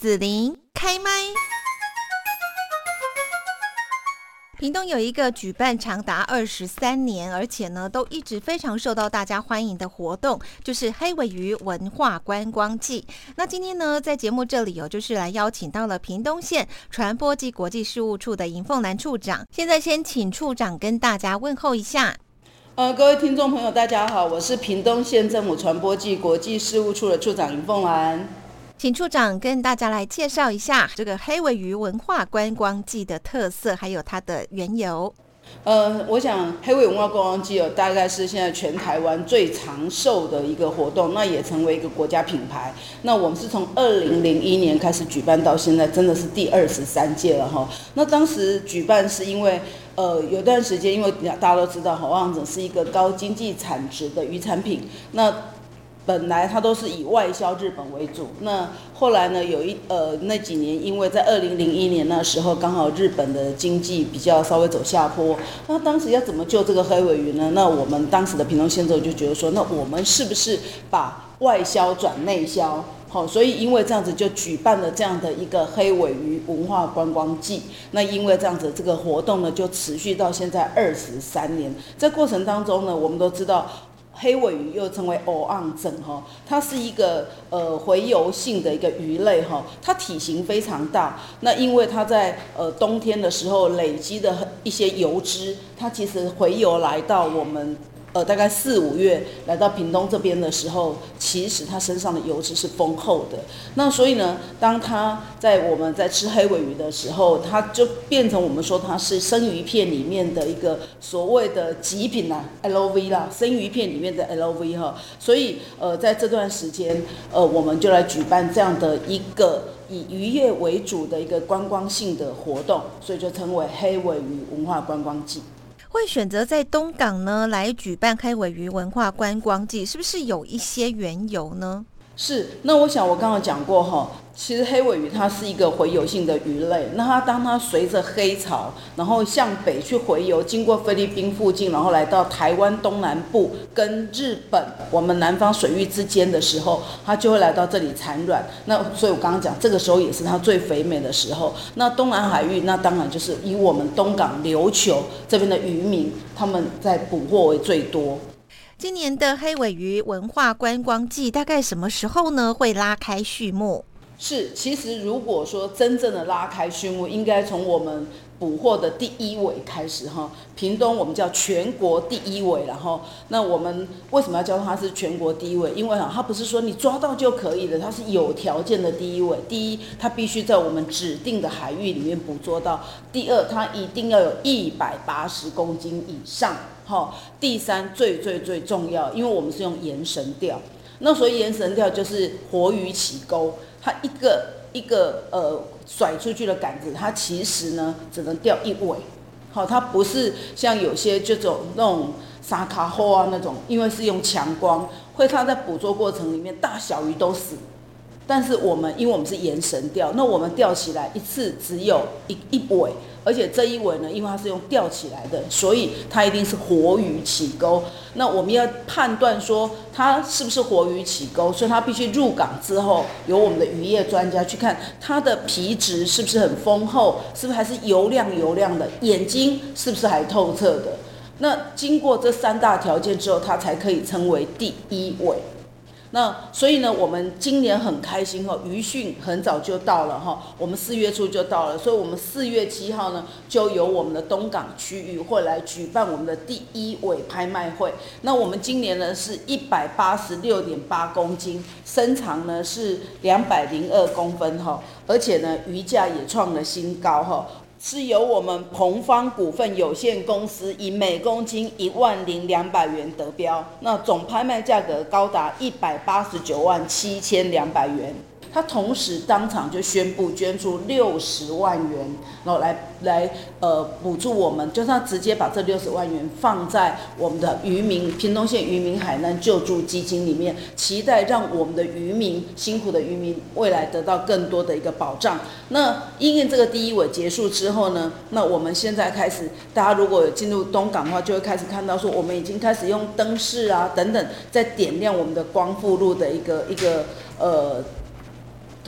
子琳开麦。屏东有一个举办长达二十三年，而且呢都一直非常受到大家欢迎的活动，就是黑尾鱼文化观光季。那今天呢，在节目这里有就是来邀请到了屏东县传播暨国际事务处的尹凤兰处长。现在先请处长跟大家问候一下。呃，各位听众朋友，大家好，我是屏东县政府传播暨国际事务处的处长尹凤兰。请处长跟大家来介绍一下这个黑尾鱼文化观光季的特色，还有它的缘由。呃，我想黑尾文化观光季哦，大概是现在全台湾最长寿的一个活动，那也成为一个国家品牌。那我们是从二零零一年开始举办到现在，真的是第二十三届了哈。那当时举办是因为呃有段时间，因为大家都知道，哈，望者是一个高经济产值的鱼产品，那。本来它都是以外销日本为主，那后来呢，有一呃那几年，因为在二零零一年那时候，刚好日本的经济比较稍微走下坡，那当时要怎么救这个黑尾鱼呢？那我们当时的平东县政府就觉得说，那我们是不是把外销转内销？好，所以因为这样子就举办了这样的一个黑尾鱼文化观光季。那因为这样子这个活动呢，就持续到现在二十三年。在过程当中呢，我们都知道。黑尾鱼又称为欧昂整哈，它是一个呃洄游性的一个鱼类哈，它体型非常大。那因为它在呃冬天的时候累积的一些油脂，它其实洄游来到我们。呃，大概四五月来到屏东这边的时候，其实它身上的油脂是丰厚的。那所以呢，当它在我们在吃黑尾鱼的时候，它就变成我们说它是生鱼片里面的一个所谓的极品呐，LV 啦，生鱼片里面的 LV 哈。所以呃，在这段时间，呃，我们就来举办这样的一个以渔业为主的一个观光性的活动，所以就称为黑尾鱼文化观光季。会选择在东港呢来举办开尾鱼文化观光季，是不是有一些缘由呢？是，那我想我刚刚讲过哈，其实黑尾鱼它是一个洄游性的鱼类，那它当它随着黑潮，然后向北去洄游，经过菲律宾附近，然后来到台湾东南部跟日本我们南方水域之间的时候，它就会来到这里产卵。那所以我刚刚讲，这个时候也是它最肥美的时候。那东南海域，那当然就是以我们东港琉球这边的渔民，他们在捕获为最多。今年的黑尾鱼文化观光季大概什么时候呢？会拉开序幕？是，其实如果说真正的拉开序幕，应该从我们捕获的第一尾开始哈。屏东我们叫全国第一尾，然后那我们为什么要叫它是全国第一尾？因为哈，它不是说你抓到就可以了，它是有条件的第一尾。第一，它必须在我们指定的海域里面捕捉到；第二，它一定要有一百八十公斤以上。哈，第三最最最重要，因为我们是用延绳钓，那所以延绳钓就是活鱼起钩，它一个一个呃甩出去的杆子，它其实呢只能钓一尾，好，它不是像有些这种那种沙卡后啊那种，因为是用强光，会它在捕捉过程里面大小鱼都死，但是我们因为我们是延绳钓，那我们钓起来一次只有一一尾。而且这一尾呢，因为它是用钓起来的，所以它一定是活鱼起钩。那我们要判断说它是不是活鱼起钩，所以它必须入港之后，由我们的渔业专家去看它的皮质是不是很丰厚，是不是还是油亮油亮的，眼睛是不是还透彻的。那经过这三大条件之后，它才可以称为第一尾。那所以呢，我们今年很开心哈，渔汛很早就到了哈，我们四月初就到了，所以我们四月七号呢，就由我们的东港区域会来举办我们的第一尾拍卖会。那我们今年呢是一百八十六点八公斤，身长呢是两百零二公分哈，而且呢鱼价也创了新高哈。是由我们鹏方股份有限公司以每公斤一万零两百元得标，那总拍卖价格高达一百八十九万七千两百元。他同时当场就宣布捐出六十万元，然后来来呃补助我们，就是他直接把这六十万元放在我们的渔民屏东县渔民海难救助基金里面，期待让我们的渔民辛苦的渔民未来得到更多的一个保障。那因为这个第一尾结束之后呢，那我们现在开始，大家如果进入东港的话，就会开始看到说我们已经开始用灯饰啊等等，在点亮我们的光复路的一个一个呃。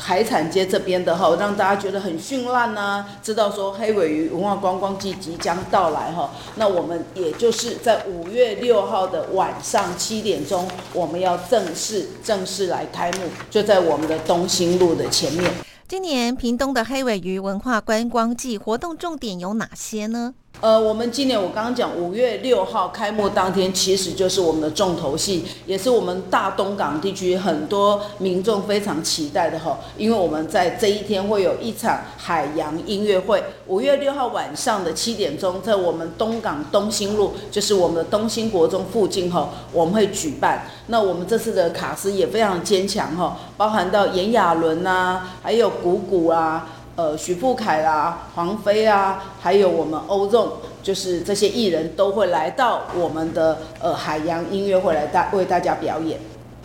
海产街这边的哈，让大家觉得很绚烂呐，知道说黑尾鱼文化观光季即将到来哈。那我们也就是在五月六号的晚上七点钟，我们要正式正式来开幕，就在我们的东兴路的前面。今年屏东的黑尾鱼文化观光季活动重点有哪些呢？呃，我们今年我刚刚讲五月六号开幕当天，其实就是我们的重头戏，也是我们大东港地区很多民众非常期待的哈。因为我们在这一天会有一场海洋音乐会，五月六号晚上的七点钟，在我们东港东兴路，就是我们的东兴国中附近哈，我们会举办。那我们这次的卡司也非常坚强哈，包含到炎亚纶呐，还有鼓鼓啊。呃，许富凯啦，黄飞啊，还有我们欧纵，就是这些艺人都会来到我们的呃海洋音乐会来大为大家表演。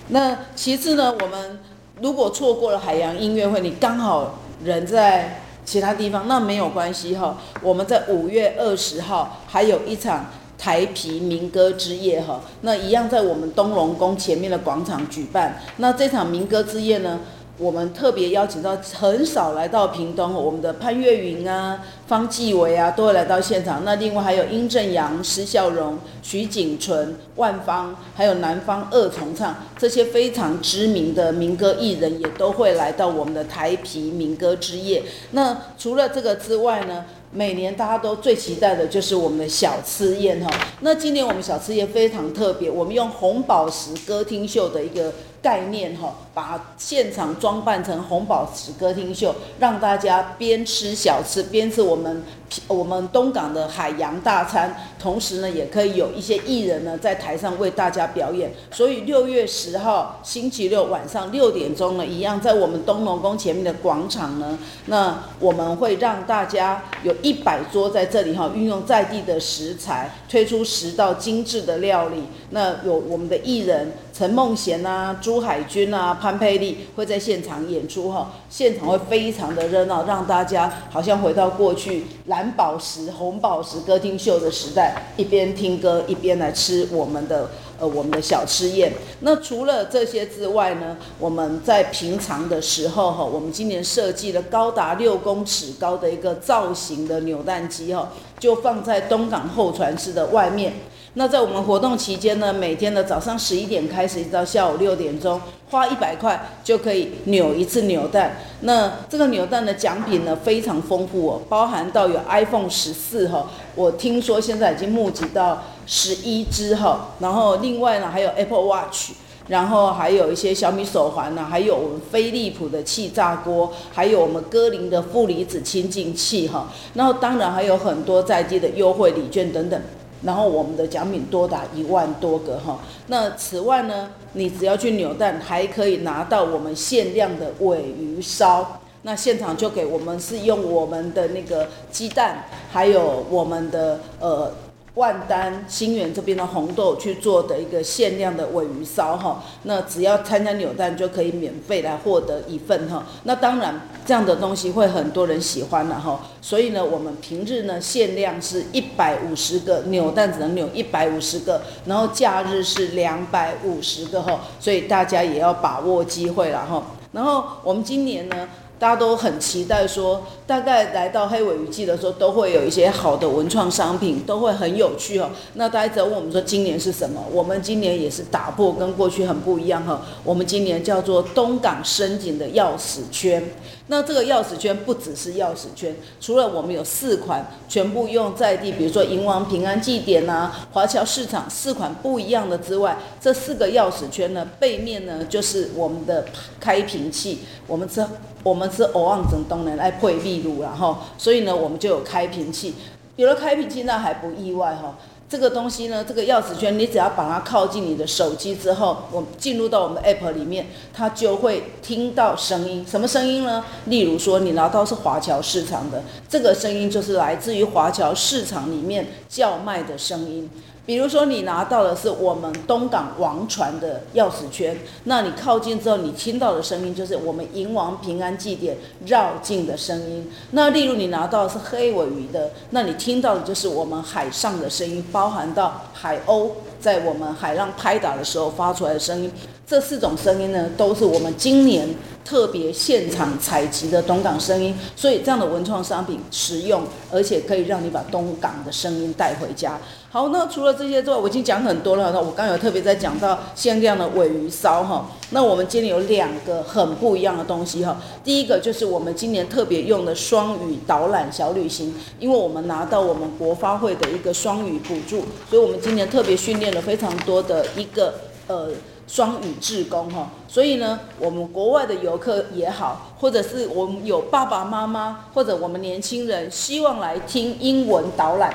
那其次呢，我们如果错过了海洋音乐会，你刚好人在其他地方，那没有关系哈。我们在五月二十号还有一场台啤民歌之夜哈，那一样在我们东隆宫前面的广场举办。那这场民歌之夜呢，我们特别邀请到很少来到屏东，我们的潘越云啊、方季惟啊，都会来到现场。那另外还有殷正阳、施孝荣、徐景淳、万芳，还有南方二重唱这些非常知名的民歌艺人，也都会来到我们的台啤民歌之夜。那除了这个之外呢，每年大家都最期待的就是我们的小吃宴哈。那今年我们小吃宴非常特别，我们用红宝石歌厅秀的一个。概念哈，把现场装扮成红宝石歌厅秀，让大家边吃小吃边吃我们我们东港的海洋大餐，同时呢，也可以有一些艺人呢在台上为大家表演。所以六月十号星期六晚上六点钟呢，一样在我们东隆宫前面的广场呢，那我们会让大家有一百桌在这里哈，运用在地的食材，推出十道精致的料理。那有我们的艺人陈梦贤啊。朱海军啊，潘佩丽会在现场演出哈，现场会非常的热闹，让大家好像回到过去蓝宝石、红宝石歌厅秀的时代，一边听歌一边来吃我们的呃我们的小吃宴。那除了这些之外呢，我们在平常的时候哈，我们今年设计了高达六公尺高的一个造型的扭蛋机哈，就放在东港候船室的外面。那在我们活动期间呢，每天的早上十一点开始，一直到下午六点钟，花一百块就可以扭一次扭蛋。那这个扭蛋的奖品呢，非常丰富哦，包含到有 iPhone 十四哈，我听说现在已经募集到十一只哈，然后另外呢还有 Apple Watch，然后还有一些小米手环呐，还有我们飞利浦的气炸锅，还有我们歌林的负离子清净器哈，然后当然还有很多在地的优惠礼券等等。然后我们的奖品多达一万多个哈，那此外呢，你只要去扭蛋，还可以拿到我们限量的鮪鱼烧，那现场就给我们是用我们的那个鸡蛋，还有我们的呃。万丹新园这边的红豆去做的一个限量的鮪鱼烧哈，那只要参加扭蛋就可以免费来获得一份哈。那当然这样的东西会很多人喜欢了哈，所以呢，我们平日呢限量是一百五十个扭蛋，只能扭一百五十个，然后假日是两百五十个哈，所以大家也要把握机会了哈。然后我们今年呢。大家都很期待说，大概来到黑尾鱼季的时候，都会有一些好的文创商品，都会很有趣哦。那大家在问我们说，今年是什么？我们今年也是打破跟过去很不一样哈。我们今年叫做东港深井的钥匙圈。那这个钥匙圈不只是钥匙圈，除了我们有四款全部用在地，比如说银王平安祭典呐、华侨市场四款不一样的之外，这四个钥匙圈呢，背面呢就是我们的开瓶器，我们这。我们是欧昂整东人来配秘鲁，然后所以呢，我们就有开瓶器。有了开瓶器，那还不意外哈。这个东西呢，这个钥匙圈，你只要把它靠近你的手机之后，我进入到我们的 app 里面，它就会听到声音。什么声音呢？例如说，你拿到是华侨市场的，这个声音就是来自于华侨市场里面叫卖的声音。比如说，你拿到的是我们东港王船的钥匙圈，那你靠近之后，你听到的声音就是我们迎王平安祭典绕境的声音。那例如你拿到的是黑尾鱼的，那你听到的就是我们海上的声音，包含到海鸥在我们海浪拍打的时候发出来的声音。这四种声音呢，都是我们今年特别现场采集的东港声音，所以这样的文创商品实用，而且可以让你把东港的声音带回家。好，那除了这些之外，我已经讲很多了。那我刚有特别在讲到限量的尾鱼烧哈。那我们今年有两个很不一样的东西哈。第一个就是我们今年特别用的双语导览小旅行，因为我们拿到我们国发会的一个双语补助，所以我们今年特别训练了非常多的一个呃。双语志工哈，所以呢，我们国外的游客也好，或者是我们有爸爸妈妈或者我们年轻人希望来听英文导览，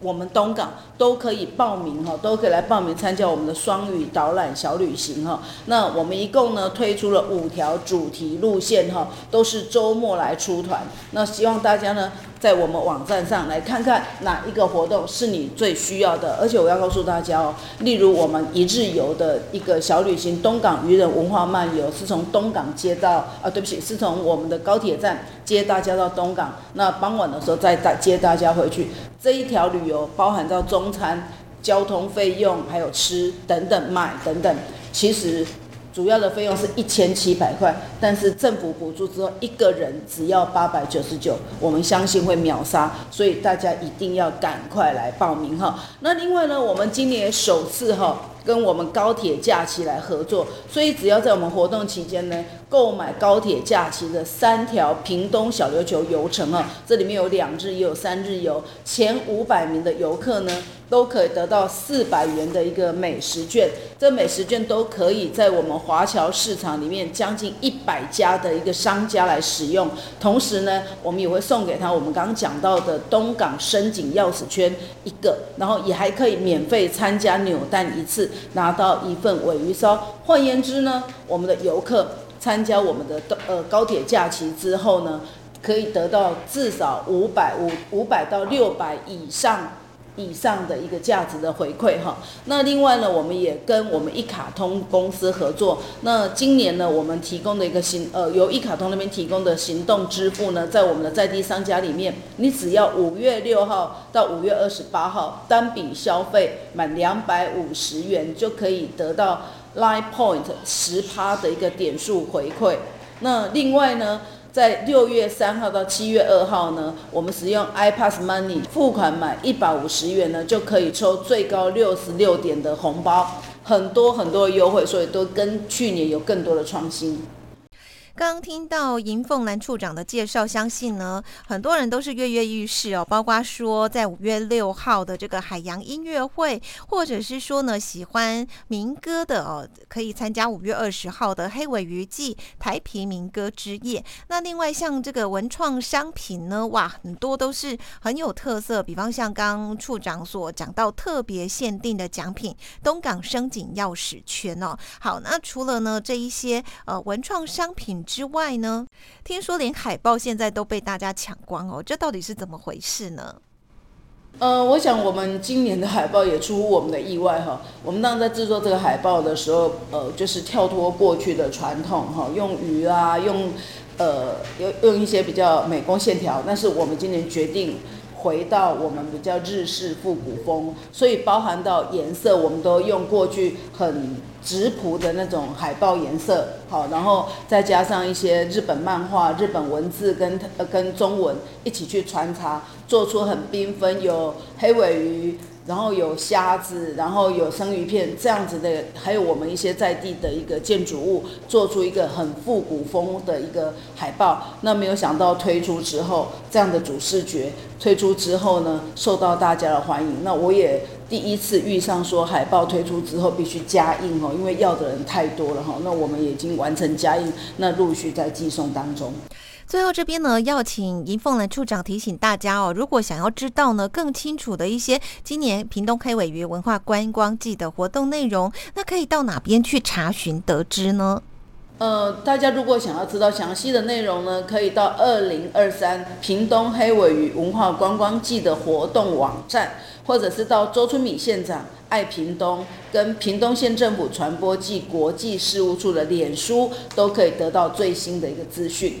我们东港都可以报名哈，都可以来报名参加我们的双语导览小旅行哈。那我们一共呢推出了五条主题路线哈，都是周末来出团。那希望大家呢。在我们网站上来看看哪一个活动是你最需要的，而且我要告诉大家哦，例如我们一日游的一个小旅行，东港渔人文化漫游是从东港接到啊，对不起，是从我们的高铁站接大家到东港，那傍晚的时候再带接大家回去。这一条旅游包含到中餐、交通费用，还有吃等等买等等，其实。主要的费用是一千七百块，但是政府补助之后，一个人只要八百九十九，我们相信会秒杀，所以大家一定要赶快来报名哈。那另外呢，我们今年首次哈跟我们高铁假期来合作，所以只要在我们活动期间呢，购买高铁假期的三条屏东小琉球游程哈，这里面有两日也有三日游，前五百名的游客呢。都可以得到四百元的一个美食券，这美食券都可以在我们华侨市场里面将近一百家的一个商家来使用。同时呢，我们也会送给他我们刚刚讲到的东港深井钥匙圈一个，然后也还可以免费参加扭蛋一次，拿到一份尾鱼烧。换言之呢，我们的游客参加我们的呃高铁假期之后呢，可以得到至少五百五五百到六百以上。以上的一个价值的回馈哈，那另外呢，我们也跟我们一卡通公司合作。那今年呢，我们提供的一个行呃，由一卡通那边提供的行动支付呢，在我们的在地商家里面，你只要五月六号到五月二十八号单笔消费满两百五十元，就可以得到 Line Point 十趴的一个点数回馈。那另外呢，在六月三号到七月二号呢，我们使用 iPass Money 付款满一百五十元呢，就可以抽最高六十六点的红包，很多很多的优惠，所以都跟去年有更多的创新。刚听到银凤兰处长的介绍，相信呢很多人都是跃跃欲试哦。包括说在五月六号的这个海洋音乐会，或者是说呢喜欢民歌的哦，可以参加五月二十号的黑尾鱼季台啤民歌之夜。那另外像这个文创商品呢，哇，很多都是很有特色。比方像刚处长所讲到特别限定的奖品东港深井钥匙圈哦。好，那除了呢这一些呃文创商品。之外呢，听说连海报现在都被大家抢光哦，这到底是怎么回事呢？呃，我想我们今年的海报也出乎我们的意外哈。我们当时在制作这个海报的时候，呃，就是跳脱过去的传统哈，用鱼啊，用呃，用用一些比较美工线条，但是我们今年决定回到我们比较日式复古风，所以包含到颜色，我们都用过去很。质朴的那种海报颜色，好，然后再加上一些日本漫画、日本文字跟跟中文一起去穿插，做出很缤纷，有黑尾鱼，然后有虾子，然后有生鱼片这样子的，还有我们一些在地的一个建筑物，做出一个很复古风的一个海报。那没有想到推出之后，这样的主视觉推出之后呢，受到大家的欢迎。那我也。第一次遇上说海报推出之后必须加印哦，因为要的人太多了哈。那我们已经完成加印，那陆续在寄送当中。最后这边呢，要请银凤兰处长提醒大家哦，如果想要知道呢更清楚的一些今年屏东黑尾鱼文化观光季的活动内容，那可以到哪边去查询得知呢？呃，大家如果想要知道详细的内容呢，可以到二零二三屏东黑尾鱼文化观光季的活动网站，或者是到周春米县长爱屏东跟屏东县政府传播暨国际事务处的脸书，都可以得到最新的一个资讯。